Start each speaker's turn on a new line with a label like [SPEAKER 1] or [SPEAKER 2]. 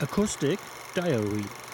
[SPEAKER 1] Acoustic Diary.